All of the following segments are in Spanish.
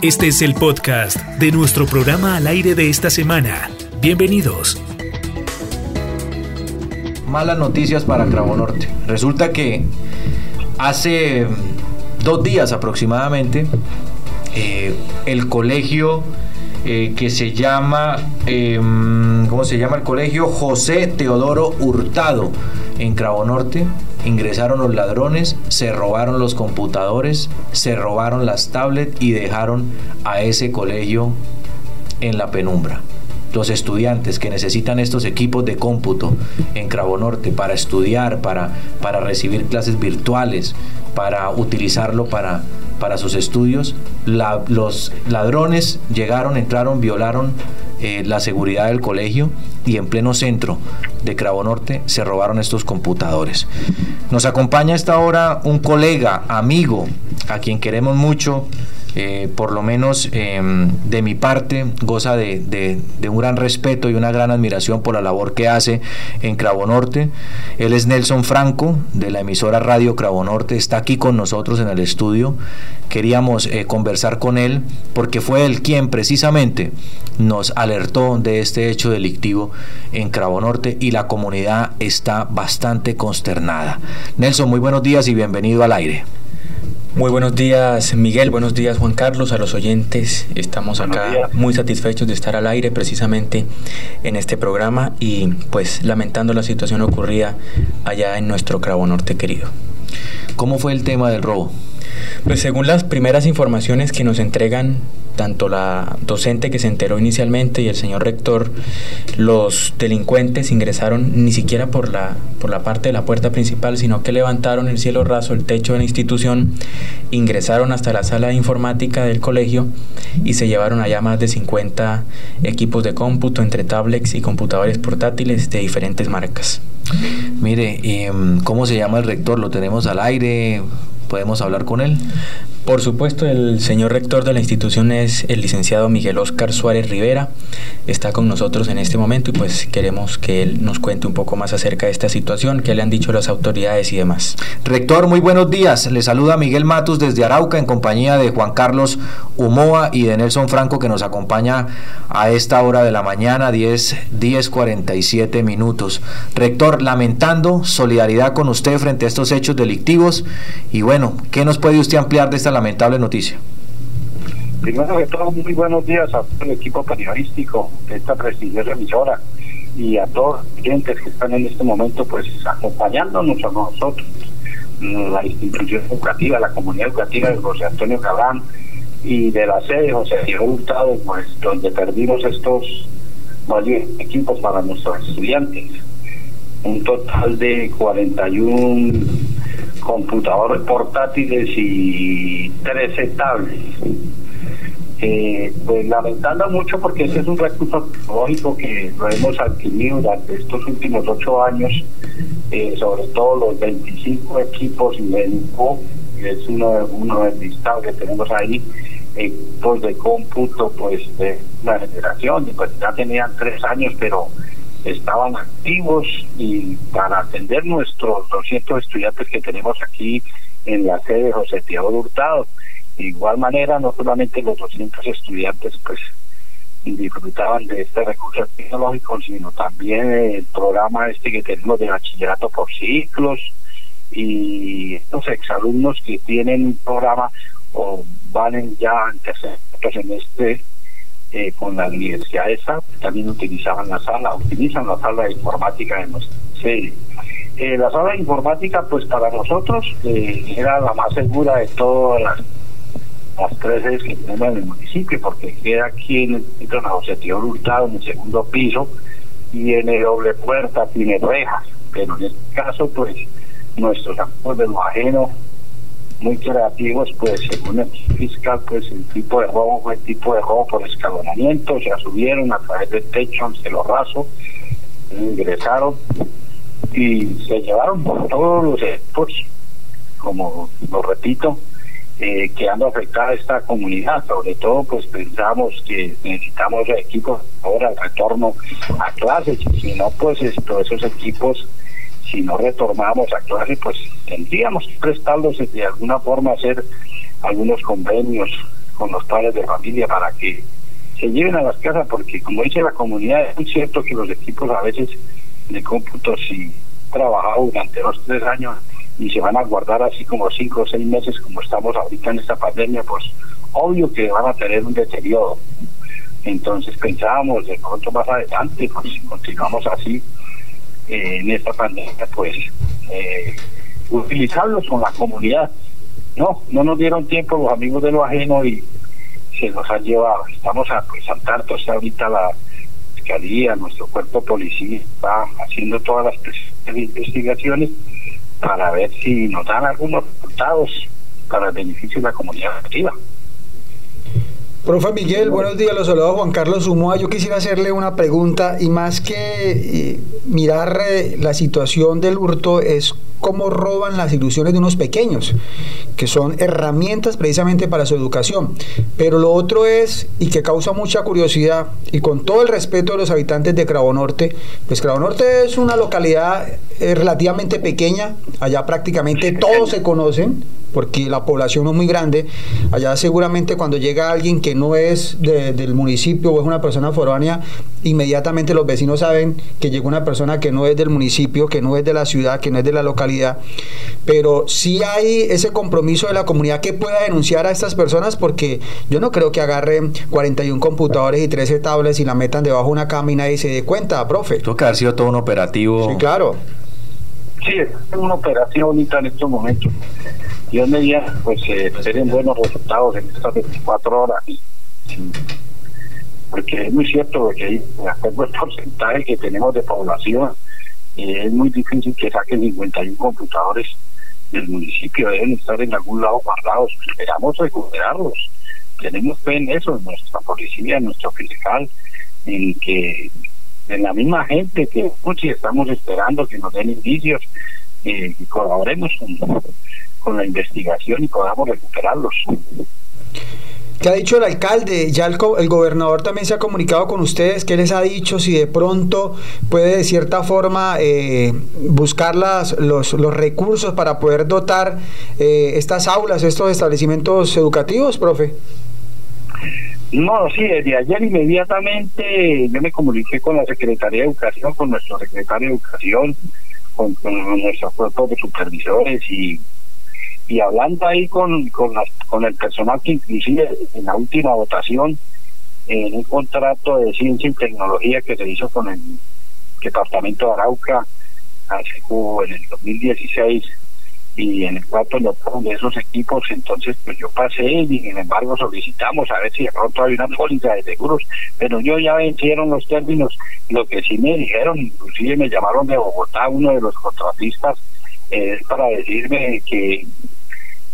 Este es el podcast de nuestro programa al aire de esta semana. Bienvenidos. Malas noticias para Cravo Norte. Resulta que hace dos días aproximadamente, eh, el colegio eh, que se llama, em, ¿cómo se llama el colegio? José Teodoro Hurtado en Cravo Norte. Ingresaron los ladrones, se robaron los computadores, se robaron las tablets y dejaron a ese colegio en la penumbra. Los estudiantes que necesitan estos equipos de cómputo en Cravo Norte para estudiar, para, para recibir clases virtuales, para utilizarlo para, para sus estudios, los ladrones llegaron, entraron, violaron eh, la seguridad del colegio y en pleno centro de Cravo Norte se robaron estos computadores. Nos acompaña a esta hora un colega, amigo, a quien queremos mucho, eh, por lo menos em, de mi parte, goza de, un gran respeto y una gran admiración por la labor que hace en Cravo Norte. Él es Nelson Franco, de la emisora Radio Cravo Norte, está aquí con nosotros en el estudio. Queríamos eh, conversar con él porque fue él quien precisamente nos alertó de este hecho delictivo en Cravo Norte la comunidad está bastante consternada. Nelson, muy buenos días y bienvenido al aire. Muy buenos días Miguel, buenos días Juan Carlos, a los oyentes. Estamos acá muy satisfechos de estar al aire precisamente en este programa y pues lamentando la situación ocurrida allá en nuestro Cravo Norte querido. ¿Cómo fue el tema del robo? Pues según las primeras informaciones que nos entregan tanto la docente que se enteró inicialmente y el señor rector, los delincuentes ingresaron ni siquiera por la, por la parte de la puerta principal, sino que levantaron el cielo raso, el techo de la institución, ingresaron hasta la sala de informática del colegio y se llevaron allá más de 50 equipos de cómputo entre tablets y computadores portátiles de diferentes marcas. Mire, em, ¿cómo se llama el rector? ¿Lo tenemos al aire? ¿Podemos hablar con él? Por supuesto, el señor rector de la institución es el licenciado Miguel Oscar Suárez Rivera. Está con nosotros en este momento y pues queremos que él nos cuente un poco más acerca de esta situación, qué le han dicho las autoridades y demás. Rector, muy buenos días. Le saluda Miguel Matus desde Arauca en compañía de Juan Carlos Humoa y de Nelson Franco que nos acompaña a esta hora de la mañana, 10, 10.47 minutos. Rector, lamentando solidaridad con usted frente a estos hechos delictivos y bueno, ¿qué nos puede usted ampliar de esta lamentable noticia? Primero de todo, muy buenos días a todo el equipo periodístico de esta prestigiosa emisora y a todos los clientes que están en este momento pues acompañándonos a nosotros, la institución educativa, la comunidad educativa de José Antonio Cabrán y de la sede José Diego Hurtado, pues donde perdimos estos varios equipos para nuestros estudiantes. Un total de 41 computadores portátiles y 13 tablets. Eh, pues lamentando mucho porque ese es un recurso tecnológico que lo hemos adquirido durante estos últimos ocho años, eh, sobre todo los 25 equipos Invenco, que es uno, uno del listado que tenemos ahí, equipos de cómputo pues de la generación, pues ya tenían tres años, pero estaban activos y para atender nuestros 200 estudiantes que tenemos aquí en la sede José Teodoro Hurtado. De igual manera, no solamente los 200 estudiantes pues disfrutaban de este recurso tecnológico, sino también el programa este que tenemos de bachillerato por ciclos y estos exalumnos que tienen un programa o van ya en este eh, con la universidad esa, también utilizaban la sala, utilizan la sala de informática de nuestra sede. Eh, la sala de informática, pues para nosotros eh, era la más segura de todas las, las tres sedes que tenemos en el municipio, porque queda aquí en el centro de José Tío Hurtado, en el segundo piso, tiene doble puerta, tiene rejas, pero en este caso, pues nuestros amigos de lo ajeno muy creativos, pues según el fiscal, pues el tipo de robo fue el tipo de robo por escalonamiento, se subieron a través del techo, se lo raso, ingresaron y se llevaron todos los equipos, como lo repito, eh, quedando afectada esta comunidad, sobre todo pues pensamos que necesitamos equipos ahora el retorno a clases, si no pues esto, esos equipos si no retornamos a clase, pues tendríamos que prestarlos de alguna forma, hacer algunos convenios con los padres de familia para que se lleven a las casas, porque como dice la comunidad, es muy cierto que los equipos a veces de cómputo, si trabajado durante dos tres años y se van a guardar así como cinco o seis meses, como estamos ahorita en esta pandemia, pues obvio que van a tener un deterioro. Entonces pensábamos de pronto más adelante, pues si continuamos así eh, en esta pandemia, pues eh, utilizarlos con la comunidad. No, no nos dieron tiempo los amigos de lo ajeno y se nos han llevado. Estamos a, pues, al tanto, ahorita la fiscalía, nuestro cuerpo policía está haciendo todas las investigaciones para ver si nos dan algunos resultados para el beneficio de la comunidad activa. Profe Miguel, buenos días, los saludo Juan Carlos Sumoa. Yo quisiera hacerle una pregunta y más que eh, mirar eh, la situación del hurto es cómo roban las ilusiones de unos pequeños, que son herramientas precisamente para su educación. Pero lo otro es, y que causa mucha curiosidad, y con todo el respeto de los habitantes de Cravo Norte, pues Cravo Norte es una localidad eh, relativamente pequeña, allá prácticamente todos se conocen, porque la población no es muy grande. Allá seguramente cuando llega alguien que no es del municipio o es una persona foránea, inmediatamente los vecinos saben que llegó una persona que no es del municipio, que no es de la ciudad, que no es de la localidad. Pero sí hay ese compromiso de la comunidad que pueda denunciar a estas personas porque yo no creo que agarren 41 computadores y 13 tablets y la metan debajo de una cama y nadie se dé cuenta, profe. Tuvo que haber sido todo un operativo. Sí, claro. Sí, es una operación bonita en estos momentos. Dios mediante, pues eh, tienen buenos resultados en estas 24 horas. Porque es muy cierto que de acuerdo al porcentaje que tenemos de población, eh, es muy difícil que saquen 51 computadores del municipio, deben estar en algún lado guardados. Esperamos recuperarlos. Tenemos fe en eso, en nuestra policía, en nuestro fiscal, en que en la misma gente que muchos estamos esperando que nos den indicios eh, y colaboremos con, con la investigación y podamos recuperarlos. ¿Qué ha dicho el alcalde? Ya el, el, gobernador también se ha comunicado con ustedes. ¿Qué les ha dicho? Si de pronto puede de cierta forma eh, buscar las, los, los, recursos para poder dotar eh, estas aulas, estos establecimientos educativos, profe. No, sí, desde ayer inmediatamente yo me comuniqué con la Secretaría de Educación, con nuestro secretario de Educación, con, con nuestro cuerpo de supervisores y y hablando ahí con, con, el personal que inclusive en la última votación, en un contrato de ciencia y tecnología que se hizo con el departamento de Arauca, en el 2016, y en el cuarto de esos equipos, entonces pues yo pasé y sin embargo solicitamos a ver si de pronto hay una póliza de seguros, pero yo ya vencieron los términos, lo que sí me dijeron, inclusive me llamaron de Bogotá, uno de los contratistas, es para decirme que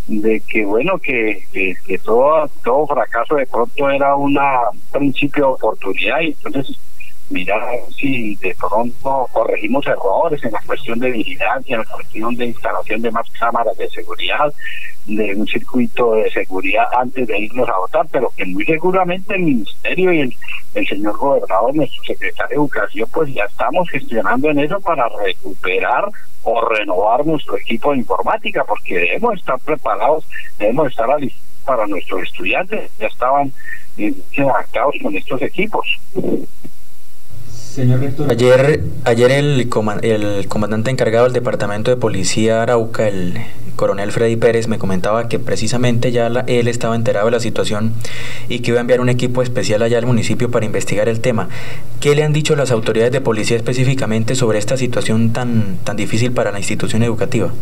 de que bueno que, que, todo todo fracaso de pronto era un principio de oportunidad y entonces mirar si de pronto corregimos errores en la cuestión de vigilancia, en la cuestión de instalación de más cámaras de seguridad, de un circuito de seguridad antes de irnos a votar, pero que muy seguramente el Ministerio y el, el señor gobernador, nuestro secretario de Educación, pues ya estamos gestionando en eso para recuperar o renovar nuestro equipo de informática, porque debemos estar preparados, debemos estar listos para nuestros estudiantes, ya estaban eh, adaptados con estos equipos. Señor rector, ayer, ayer el, el comandante encargado del Departamento de Policía Arauca, el coronel Freddy Pérez, me comentaba que precisamente ya él estaba enterado de la situación y que iba a enviar un equipo especial allá al municipio para investigar el tema. ¿Qué le han dicho las autoridades de policía específicamente sobre esta situación tan, tan difícil para la institución educativa?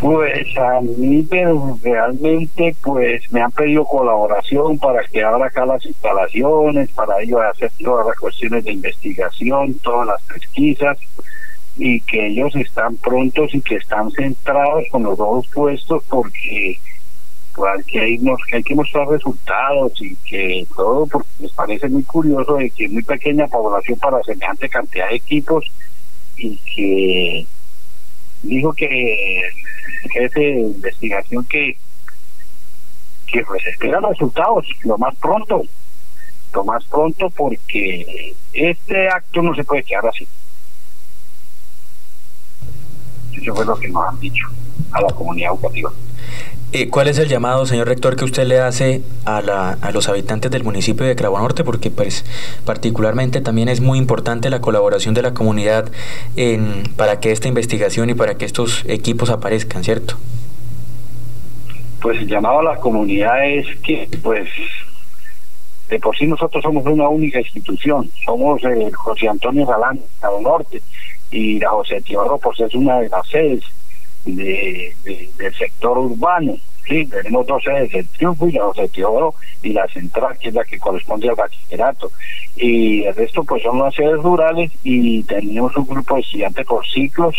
Pues a mí pero realmente pues me han pedido colaboración para que abra acá las instalaciones, para ellos hacer todas las cuestiones de investigación, todas las pesquisas y que ellos están prontos y que están centrados con los dos puestos porque pues, que hay, que hay que mostrar resultados y que todo porque les parece muy curioso de que es muy pequeña población para semejante cantidad de equipos y que dijo que jefe de investigación que que pues espera resultados lo más pronto lo más pronto porque este acto no se puede quedar así. Eso fue lo que nos han dicho a la comunidad educativa Eh, ¿Cuál es el llamado, señor rector, que usted le hace a, la, a los habitantes del municipio de Cravo Norte? Porque pues, particularmente también es muy importante la colaboración de la comunidad en, para que esta investigación y para que estos equipos aparezcan, ¿cierto? Pues el llamado a la comunidad es que, pues, de por sí nosotros somos una única institución, somos eh, José Antonio Galán, Cravo Norte, y la José Teodoro, pues es una de las sedes de, del sector urbano. Sí, tenemos dos sedes, el Triunfo y la José y la Central, que es la que corresponde al bachillerato. Y el resto, pues son las sedes rurales y tenemos un grupo de estudiantes por ciclos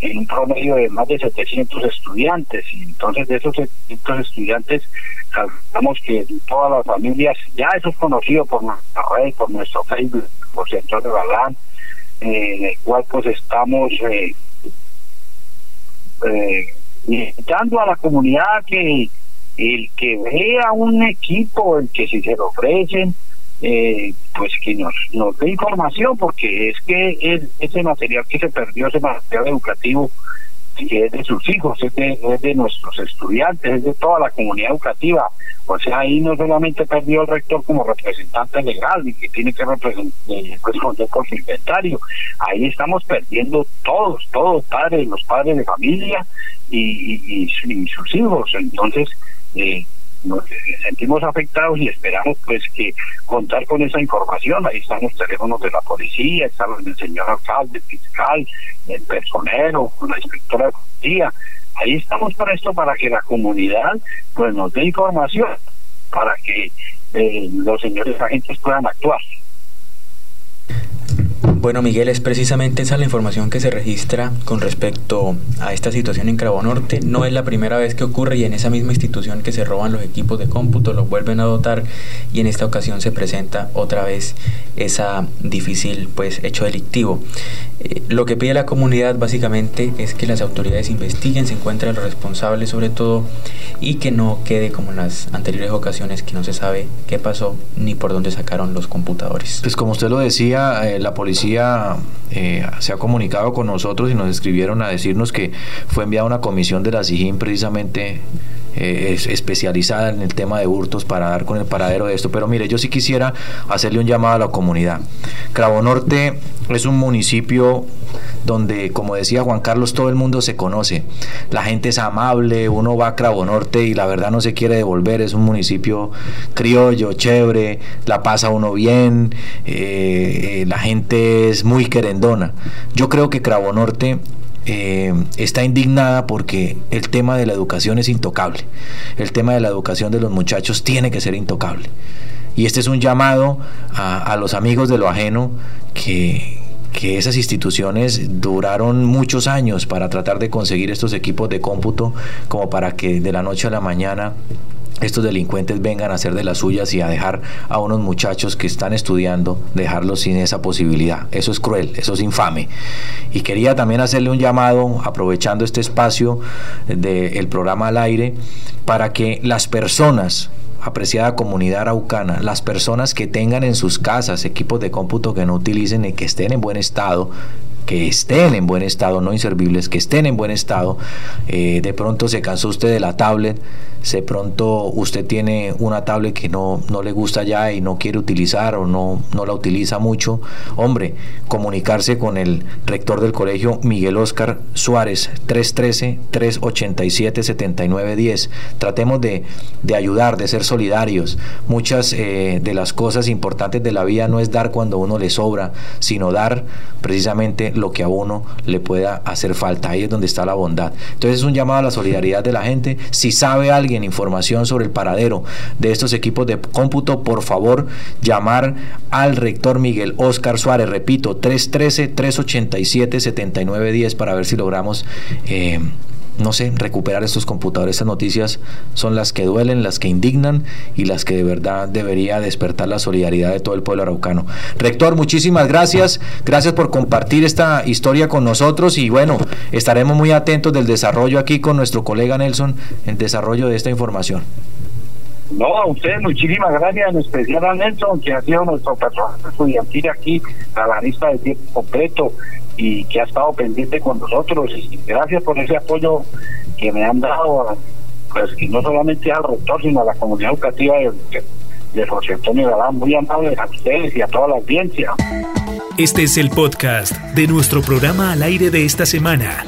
en un promedio de más de 700 estudiantes. Y entonces, de esos 700 estudiantes, calculamos que todas las familias, ya eso es conocido por nuestra red, por nuestro Facebook, por Centro de Balán, en el cual pues estamos eh, eh, invitando a la comunidad que el que vea un equipo, el que si se lo ofrecen, eh, pues que nos, nos dé información, porque es que ese material que se perdió, ese material educativo, que es de sus hijos, es de, es de nuestros estudiantes, es de toda la comunidad educativa. O sea, ahí no solamente perdió el rector como representante legal y que tiene que eh, responder por su inventario, ahí estamos perdiendo todos, todos padres, los padres de familia y, y, sus hijos. Entonces, eh, nos sentimos afectados y esperamos pues que contar con esa información. Ahí están los teléfonos de la policía, están los del señor alcalde, el fiscal, el personero, la inspectora de policía. Ahí estamos para esto, para que la comunidad pues nos dé información, para que eh, los señores agentes puedan actuar. Bueno, Miguel, es precisamente esa la información que se registra con respecto a esta situación en Cravo Norte. No es la primera vez que ocurre y en esa misma institución que se roban los equipos de cómputo, los vuelven a dotar y en esta ocasión se presenta otra vez esa difícil pues hecho delictivo. Eh, lo que pide la comunidad básicamente es que las autoridades investiguen, se encuentren los responsables sobre todo y que no quede como en las anteriores ocasiones que no se sabe qué pasó ni por dónde sacaron los computadores. Pues como usted lo decía, eh, la policía eh, se ha comunicado con nosotros y nos escribieron a decirnos que fue enviada una comisión de la SIGIN precisamente eh, especializada en el tema de hurtos para dar con el paradero de esto. Pero mire, yo sí quisiera hacerle un llamado a la comunidad. Cravo Norte es un municipio donde, como decía Juan Carlos, todo el mundo se conoce. La gente es amable, uno va a Cravo Norte y la verdad no se quiere devolver. Es un municipio criollo, chévere, la pasa uno bien, eh, eh, la gente es muy querendona. Yo creo que Cravo Norte eh, está indignada porque el tema de la educación es intocable. El tema de la educación de los muchachos tiene que ser intocable. Y este es un llamado a, los amigos de lo ajeno que, que esas instituciones duraron muchos años para tratar de conseguir estos equipos de cómputo como para que de la noche a la mañana estos delincuentes vengan a hacer de las suyas y a dejar a unos muchachos que están estudiando, dejarlos sin esa posibilidad. Eso es cruel, eso es infame. Y quería también hacerle un llamado, aprovechando este espacio del programa al aire, para que las personas apreciada comunidad araucana, las personas que tengan en sus casas equipos de cómputo que no utilicen y que estén en buen estado, que estén en buen estado, no inservibles, que estén en buen estado. Eh, de pronto se cansó usted de la tablet, de pronto usted tiene una tablet que no, no le gusta ya y no quiere utilizar o no, no la utiliza mucho. Hombre, comunicarse con el rector del colegio Miguel Oscar Suárez, 313-387-7910. Tratemos de, de, ayudar, de ser solidarios. Muchas eh, de las cosas importantes de la vida no es dar cuando uno le sobra, sino dar precisamente lo que a uno le pueda hacer falta. Ahí es donde está la bondad. Entonces es un llamado a la solidaridad de la gente. Si sabe alguien información sobre el paradero de estos equipos de cómputo, por favor llamar al rector Miguel Oscar Suárez. Repito, 313-387-7910 para ver si logramos... Eh, no sé, recuperar estos computadores. Estas noticias son las que duelen, las que indignan y las que de verdad debería despertar la solidaridad de todo el pueblo araucano. Rector, muchísimas gracias. Gracias por compartir esta historia con nosotros y bueno, estaremos muy atentos del desarrollo aquí con nuestro colega Nelson, en desarrollo de esta información. No, a usted muchísimas gracias, en especial a Nelson, que ha sido nuestro personaje estudiantil aquí, a la lista de tiempo completo y que ha estado pendiente con nosotros. Gracias por ese apoyo que me han dado, pues no solamente al rector, sino a la comunidad educativa de, de José Antonio Galán, muy amables a ustedes y a toda la audiencia. Este es el podcast de nuestro programa al aire de esta semana.